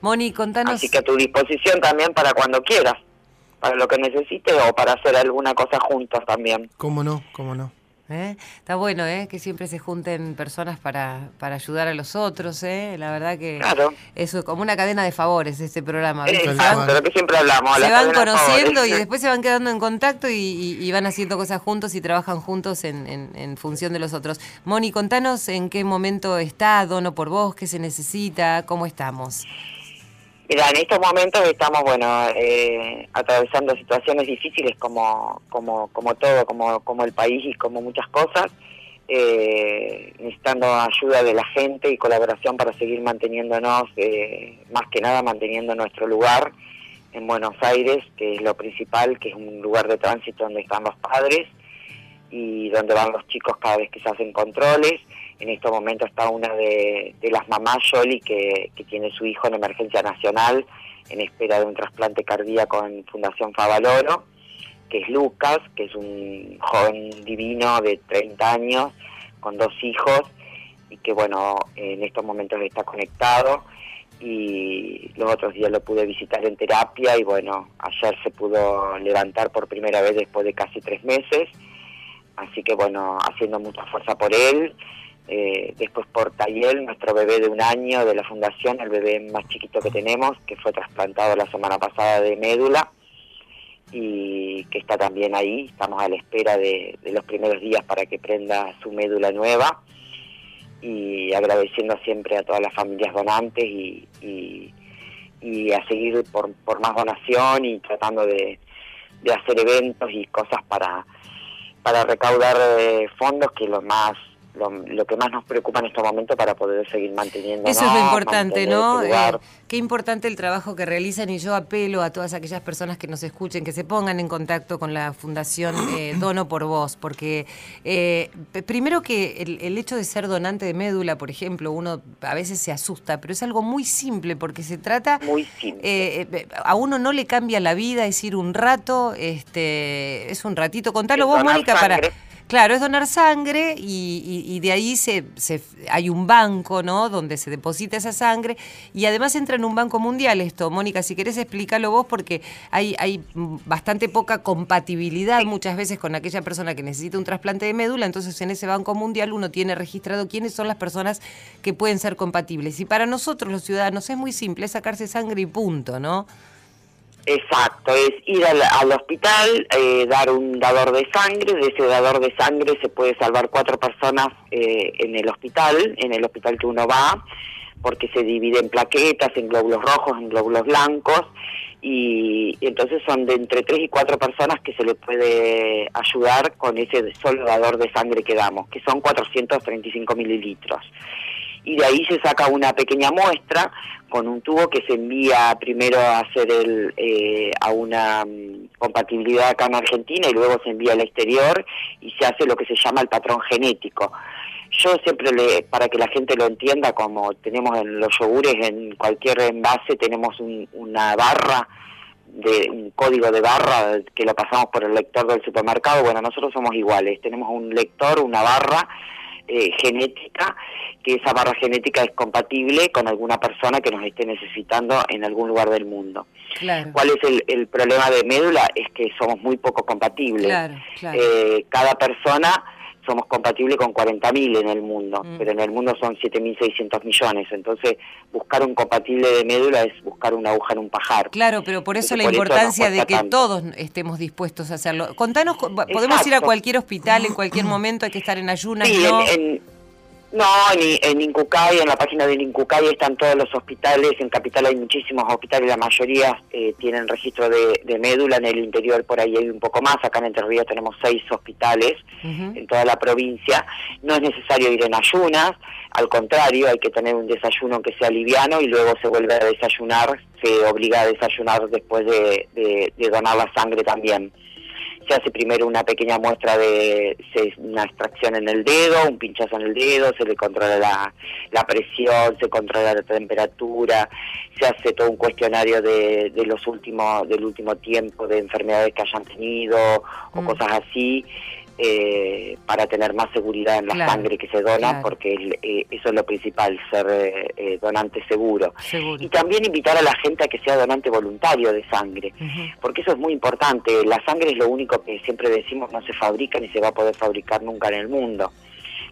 Moni, contanos... Así que a tu disposición también para cuando quieras, para lo que necesites o para hacer alguna cosa juntos también. ¿Cómo no? ¿Cómo no? ¿Eh? Está bueno ¿eh? que siempre se junten personas para, para ayudar a los otros. ¿eh? La verdad que eso es como una cadena de favores este programa. Exacto, lo que siempre hablamos. Se van conociendo y después se van quedando en contacto y, van haciendo cosas juntos y trabajan juntos en, en, función de los otros. Moni, contanos en qué momento está Dono por Vos, qué se necesita, cómo estamos. Mira, en estos momentos estamos, bueno, eh, atravesando situaciones difíciles como, como, como todo, como, como el país y como muchas cosas, eh, necesitando ayuda de la gente y colaboración para seguir manteniéndonos, eh, más que nada manteniendo nuestro lugar en Buenos Aires, que es lo principal, que es un lugar de tránsito donde están los padres y donde van los chicos cada vez que se hacen controles en este momento está una de, las mamás, Yoli, que, tiene su hijo en emergencia nacional en espera de un trasplante cardíaco en Fundación Favaloro, que es Lucas, que es un joven divino de 30 años, con dos hijos, y que bueno, en estos momentos está conectado. Y los otros días lo pude visitar en terapia y bueno, ayer se pudo levantar por primera vez después de casi tres meses, así que bueno, haciendo mucha fuerza por él eh, después por Tayel, nuestro bebé de un año de la fundación, el bebé más chiquito que tenemos, que fue trasplantado la semana pasada de médula y que está también ahí. Estamos a la espera de, los primeros días para que prenda su médula nueva y agradeciendo siempre a todas las familias donantes y, a seguir por, más donación y tratando de, hacer eventos y cosas para, para recaudar eh, fondos que lo más lo, que más nos preocupa en este momento para poder seguir manteniendo. Eso es lo importante, ¿no? Eh, qué importante el trabajo que realizan y yo apelo a todas aquellas personas que nos escuchen, que se pongan en contacto con la Fundación eh, [CLEARS THROAT] Dono por Vos, porque eh, primero que el, hecho de ser donante de médula, por ejemplo, uno a veces se asusta, pero es algo muy simple porque se trata... Muy simple. a uno no le cambia la vida, es ir un rato, este, es un ratito. Contalo vos, Mónica, para... Claro, es donar sangre y, de ahí se, hay un banco, ¿no? Donde se deposita esa sangre y además entra en un banco mundial esto. Mónica, si querés explícalo vos porque hay, hay bastante poca compatibilidad muchas veces con aquella persona que necesita un trasplante de médula, entonces en ese banco mundial uno tiene registrado quiénes son las personas que pueden ser compatibles. Y para nosotros los ciudadanos es muy simple, es sacarse sangre y punto, ¿no? Exacto, es ir al, hospital, eh, dar un dador de sangre, de ese dador de sangre se puede salvar cuatro personas eh, en el hospital, en el hospital que uno va, porque se divide en plaquetas, en glóbulos rojos, en glóbulos blancos, y, entonces son de entre tres y cuatro personas que se le puede ayudar con ese solo dador de sangre que damos, que son 435 mililitros. Y de ahí se saca una pequeña muestra con un tubo que se envía primero a hacer el, eh, a una mm, compatibilidad acá en Argentina y luego se envía al exterior y se hace lo que se llama el patrón genético. Yo siempre le, para que la gente lo entienda, como tenemos en los yogures, en cualquier envase tenemos una barra de un código de barra que lo pasamos por el lector del supermercado. Bueno, nosotros somos iguales, tenemos un lector, una barra eh, genética, que esa barra genética es compatible con alguna persona que nos esté necesitando en algún lugar del mundo. ¿Cuál es el, problema de médula? Es que somos muy poco compatibles. Eh, cada persona somos compatibles con 40.000 en el mundo, Mm. pero en el mundo son 7.600 millones. Entonces, buscar un compatible de médula es buscar una aguja en un pajar. Claro, pero por eso Entonces, la por eso nos importancia de que tanto. todos estemos dispuestos a hacerlo. Contanos, co- podemos ir a cualquier hospital en cualquier momento, hay que estar en ayunas, Sí, ¿no? en, en- no, en, en Incucay, en la página de Incucay están todos los hospitales, en Capital hay muchísimos hospitales, la mayoría eh, tienen registro de, de médula, en el interior por ahí hay un poco más, acá en Entre Ríos tenemos seis hospitales en toda la provincia, no es necesario ir en ayunas, al contrario, hay que tener un desayuno que sea liviano y luego se vuelve a desayunar, se obliga a desayunar después de, de- de donar la sangre también se hace primero una pequeña muestra de se- una extracción en el dedo, un pinchazo en el dedo, se le controla la, la presión, se controla la temperatura, se hace todo un cuestionario de, de los últimos del último tiempo de enfermedades que hayan tenido o Mm. cosas así. Eh, para tener más seguridad en la Claro, sangre que se dona, claro. porque el- eh, eso es lo principal, ser eh, eh, donante seguro. Seguro. Y también invitar a la gente a que sea donante voluntario de sangre porque eso es muy importante. La sangre es lo único que siempre decimos no se fabrica ni se va a poder fabricar nunca en el mundo.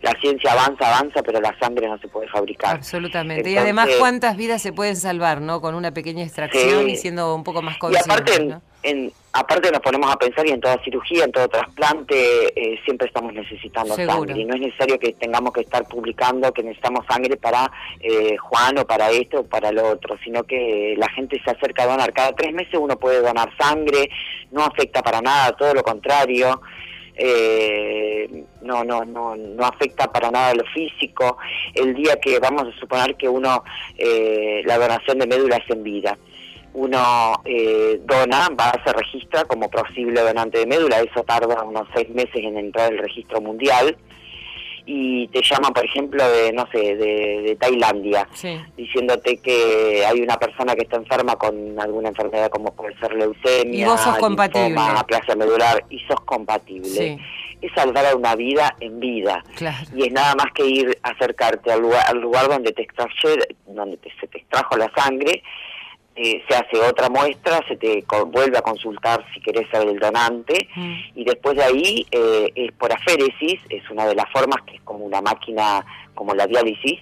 La ciencia avanza, avanza, pero la sangre no se puede fabricar. Absolutamente. y además, ¿cuántas vidas se pueden salvar, no? Con una pequeña extracción Sí. y siendo un poco más Y aparte, en- aparte nos ponemos a pensar y en toda cirugía, en todo trasplante, eh, siempre estamos necesitando Seguro. sangre. Y no es necesario que tengamos que estar publicando que necesitamos sangre para eh, Juan o para esto o para lo otro, sino que la gente se acerca a donar. Cada tres meses uno puede donar sangre, no afecta para nada, todo lo contrario. eh, no, no, no, no afecta para nada lo físico. El día que vamos a suponer que uno, eh, la donación de médula es en vida, uno eh, dona, va, se registra como posible donante de médula, eso tarda unos seis meses en entrar al registro mundial y te llaman, por ejemplo, de, no sé, de, de Tailandia, Sí. diciéndote que hay una persona que está enferma con alguna enfermedad como puede ser leucemia, Y vos sos compatible. aplasia medular, y sos compatible. Sí. Es salvar a una vida en vida. Claro. Y es nada más que ir a acercarte al lugar, al lugar donde te extraje, donde te- se te extrajo la sangre, eh, se hace otra muestra, se te vuelve a consultar si querés ser el donante, Mm. y después de ahí eh, es por aféresis, es una de las formas que es como una máquina, como la diálisis,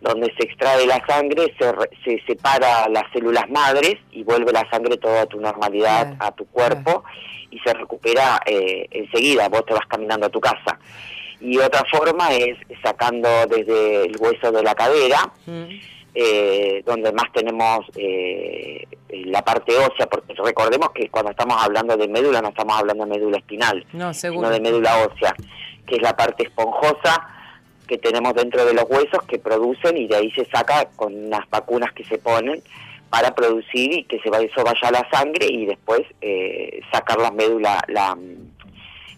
donde se extrae la sangre, se, re- se separa las células madres y vuelve la sangre toda a tu normalidad, a tu cuerpo, y se recupera eh, enseguida, vos te vas caminando a tu casa. Y otra forma es sacando desde el hueso de la cadera, Mm. Eh, donde más tenemos eh, la parte ósea, porque recordemos que cuando estamos hablando de médula no estamos hablando de médula espinal, No, sino de médula ósea, que es la parte esponjosa que tenemos dentro de los huesos que producen y de ahí se saca con unas vacunas que se ponen para producir y que se va, eso vaya a la sangre y después eh, sacar las médulas, la,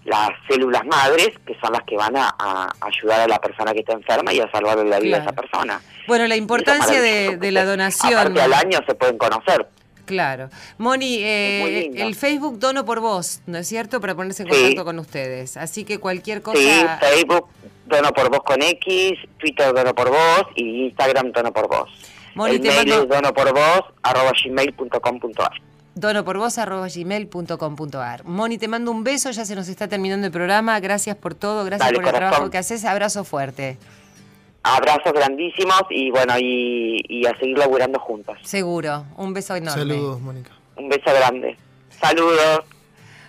las células madres, que son las que van a, a ayudar a la persona que está enferma y a salvarle la vida a esa persona. Bueno, la importancia de, la donación. Aparte al año se pueden conocer. Claro. Moni, eh, el Facebook Dono por Vos, ¿no es cierto? Para ponerse en Sí. contacto con ustedes. Así que cualquier cosa. Sí, Facebook Dono por Vos con X, Twitter Dono por Vos y Instagram Dono por Vos. Moni, El te mail mando- es dono por vos, arroba gmail.com.ar. donoporvos.gmail.com.ar Moni, te mando un beso, ya se nos está terminando el programa. Gracias por todo, gracias Dale, por el corazón. trabajo que haces. Abrazo fuerte. Abrazos grandísimos y bueno, y, y a seguir laburando juntos. Seguro. Un beso enorme. Saludos, Mónica. Un beso grande. Saludos.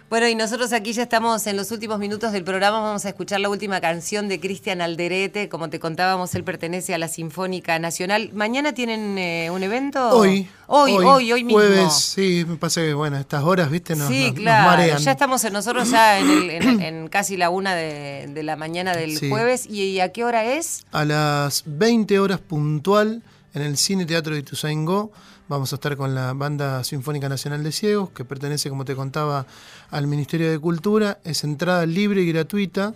Bueno, y nosotros aquí ya estamos en los últimos minutos del programa. Vamos a escuchar la última canción de Cristian Alderete. Como te contábamos, él pertenece a la Sinfónica Nacional. ¿Mañana tienen eh, un evento? Hoy. Hoy, hoy, hoy mismo. Jueves, sí, me pasa que, bueno, estas horas, viste, nos, sí, nos- nos claro. marean. ya estamos nosotros ya en, el- en- [CLEARS THROAT] en casi la una de, de la mañana del Sí. jueves. ¿Y, y a qué hora es? A las 20 horas puntual en el Cine Teatro de Ituzaingó vamos a estar con la Banda Sinfónica Nacional de Ciegos, que pertenece, como te contaba, al Ministerio de Cultura. Es entrada libre y gratuita.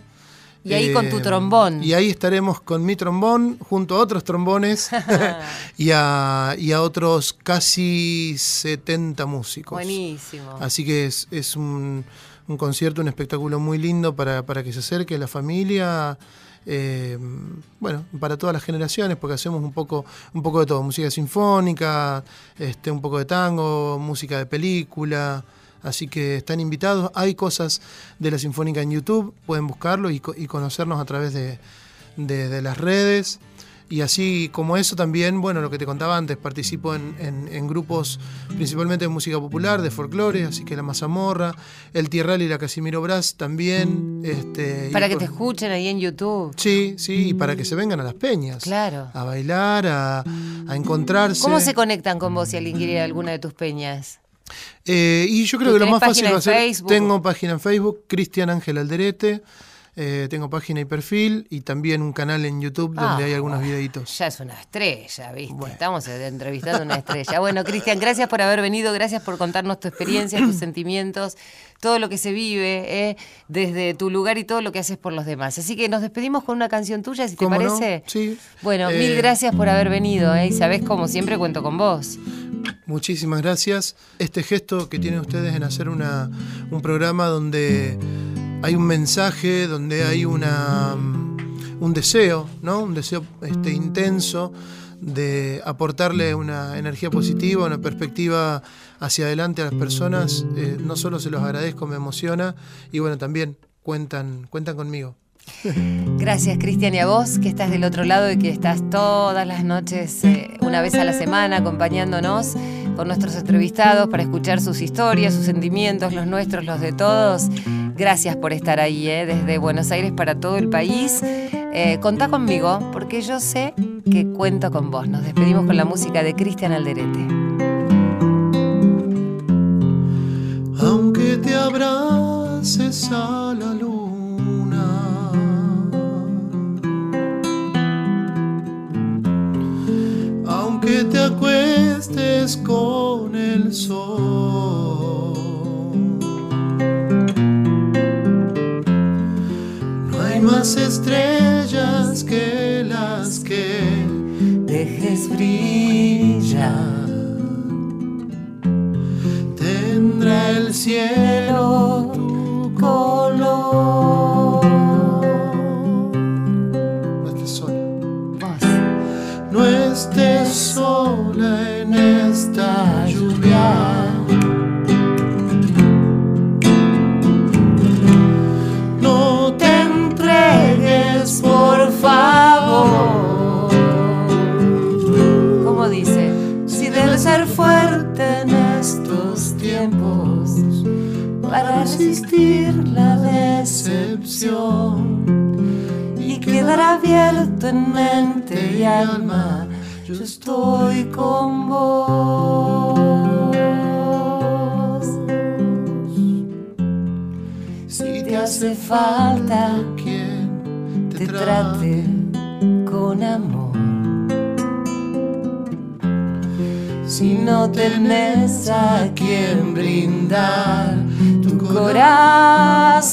Y ahí con tu trombón. Y ahí estaremos con mi trombón, junto a otros trombones [LAUGHS] [LAUGHS] y, a, y a otros casi 70 músicos. Buenísimo. Así que es, es un, un concierto, un espectáculo muy lindo para, para que se acerque la familia. Eh, bueno, para todas las generaciones, porque hacemos un poco, un poco de todo, música sinfónica, este, un poco de tango, música de película. Así que están invitados. Hay cosas de la Sinfónica en YouTube, pueden buscarlo y, co- y conocernos a través de- de las redes. Y así como eso también, bueno, lo que te contaba antes, participo en, en- en grupos principalmente de música popular, de folclore, así que la Mazamorra, el Tierral y la Casimiro Brás también. Este, Para que por- te escuchen ahí en YouTube. Sí, sí, y para que se vengan a las peñas. Claro. A bailar, a, a encontrarse. ¿Cómo se conectan con vos si alguien quiere ir a alguna de tus peñas? Eh, y yo creo ¿Tú que lo más fácil va a ser. Facebook? Tengo página en Facebook, Cristian Ángel Alderete. Eh, tengo página y perfil y también un canal en YouTube donde Ah, hay algunos bueno, videitos. Ya es una estrella, ¿viste? Estamos entrevistando a una estrella. Bueno, Cristian, gracias por haber venido, gracias por contarnos tu experiencia, tus [CLEARS THROAT] sentimientos, todo lo que se vive ¿eh? desde tu lugar y todo lo que haces por los demás. Así que nos despedimos con una canción tuya, si te parece. Sí. Bueno, Eh, mil gracias por haber venido, ¿eh? Y sabés, como siempre, cuento con vos. Muchísimas gracias. Este gesto que tienen ustedes en hacer una, un programa donde hay un mensaje, donde hay una, mm, un deseo, ¿no? Un deseo este, intenso de aportarle una energía positiva, una perspectiva hacia adelante a las personas. eh, no solo se los agradezco, me emociona y bueno, también cuentan, cuentan conmigo. Gracias, Cristian, y a vos que estás del otro lado y que estás todas las noches, eh, una vez a la semana, acompañándonos con nuestros entrevistados para escuchar sus historias, sus sentimientos, los nuestros, los de todos. Gracias por estar ahí, eh, desde Buenos Aires para todo el país. Eh, contá conmigo, porque yo sé que cuento con vos. Nos despedimos con la música de Cristian Alderete. Aunque te abraces a la luna, con el sol, no hay más estrellas que las que dejes brillar. Tendrá el cielo en mente y alma, yo estoy con vos. Si te hace falta quien te trate con amor. Si no tenés a quien brindar tu corazón,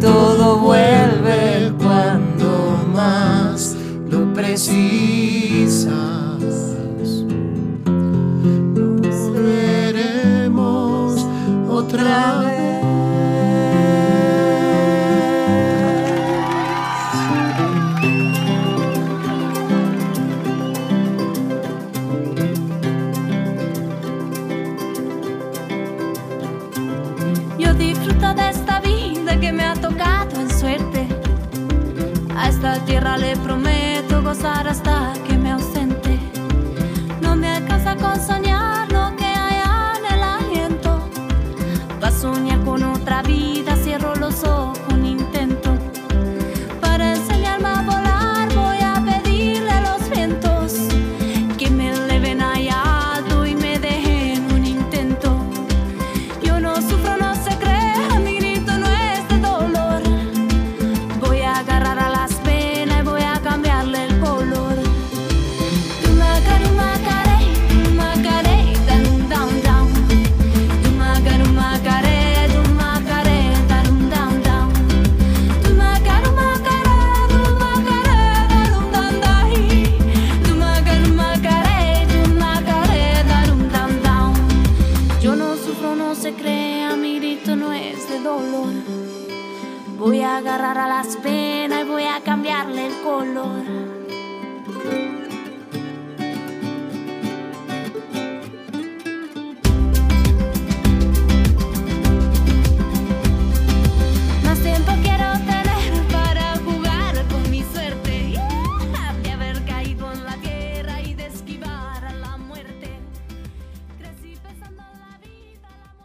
todo vuelve cuando más lo precisas, nos veremos otra vez.